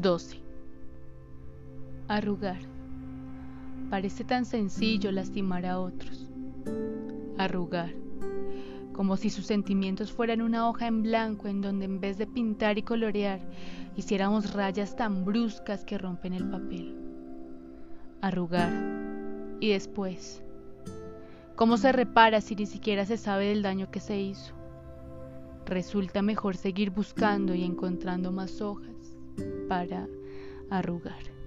12. Arrugar. Parece tan sencillo lastimar a otros. Arrugar. Como si sus sentimientos fueran una hoja en blanco en donde en vez de pintar y colorear, hiciéramos rayas tan bruscas que rompen el papel. Arrugar. Y después. ¿Cómo se repara si ni siquiera se sabe del daño que se hizo? Resulta mejor seguir buscando y encontrando más hojas para arrugar.